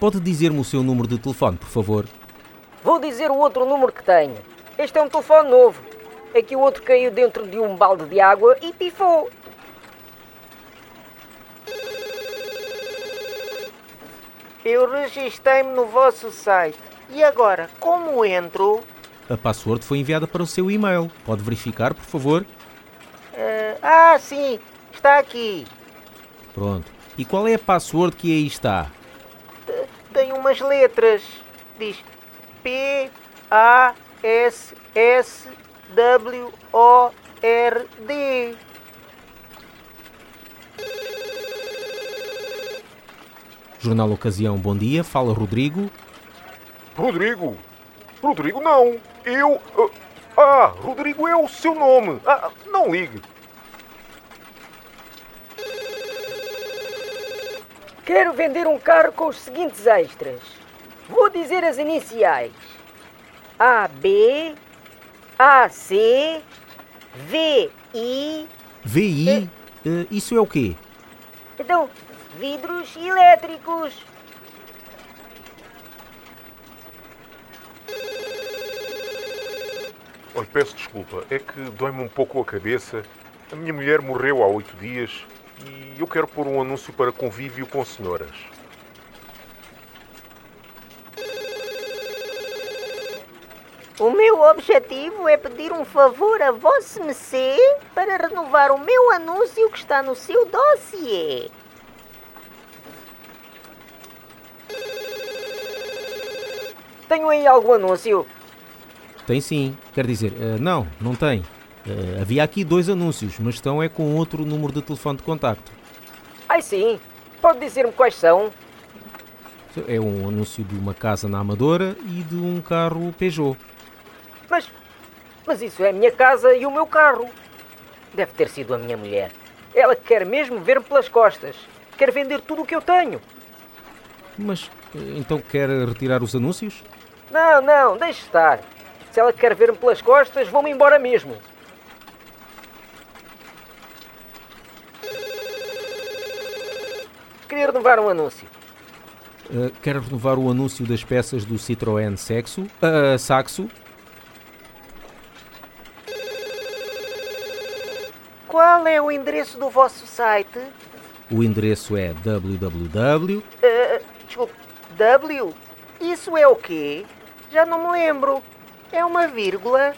Pode dizer-me o seu número de telefone, por favor? Vou dizer o outro número que tenho. Este é um telefone novo. É que o outro caiu dentro de um balde de água e pifou. Eu registrei-me no vosso site. E agora, como entro? A password foi enviada para o seu e-mail. Pode verificar, por favor? Eh, ah, sim, está aqui. Pronto. E qual é a password que aí está? Tem umas letras. Diz P A S S W O R D. Jornal Ocasião, bom dia. Fala Rodrigo. Rodrigo? Rodrigo, não. Eu. ah, Ah, Rodrigo é o seu nome. Ah, não ligue. Quero vender um carro com os seguintes extras. Vou dizer as iniciais: AB, AC, VI. VI. Eh, isso é o quê? Então, vidros elétricos. Olha, peço desculpa. É que dói-me um pouco a cabeça. A minha mulher morreu há oito dias e eu quero pôr um anúncio para convívio com senhoras. O meu objetivo é pedir um favor a Vossa Mecê para renovar o meu anúncio que está no seu dossiê. Tenho aí algum anúncio. Tem sim. Quer dizer, eh, não, não tem. Eh, havia aqui dois anúncios, mas estão é com outro número de telefone de contacto. Ai sim, pode dizer-me quais são? É um anúncio de uma casa na Amadora e de um carro Peugeot. Mas, mas isso é a minha casa e o meu carro. Deve ter sido a minha mulher. Ela quer mesmo ver-me pelas costas. Quer vender tudo o que eu tenho. Mas eh, então quer retirar os anúncios? Não, não, deixe estar. Se ela quer ver-me pelas costas, vou-me embora mesmo. Queria renovar um anúncio. Eh, quer renovar o anúncio das peças do Citroën Sexo, ah, Saxo? Qual é o endereço do vosso site? O endereço é www. Eh, desculpe, W? Isso é o quê? Já não me lembro. É uma vírgula?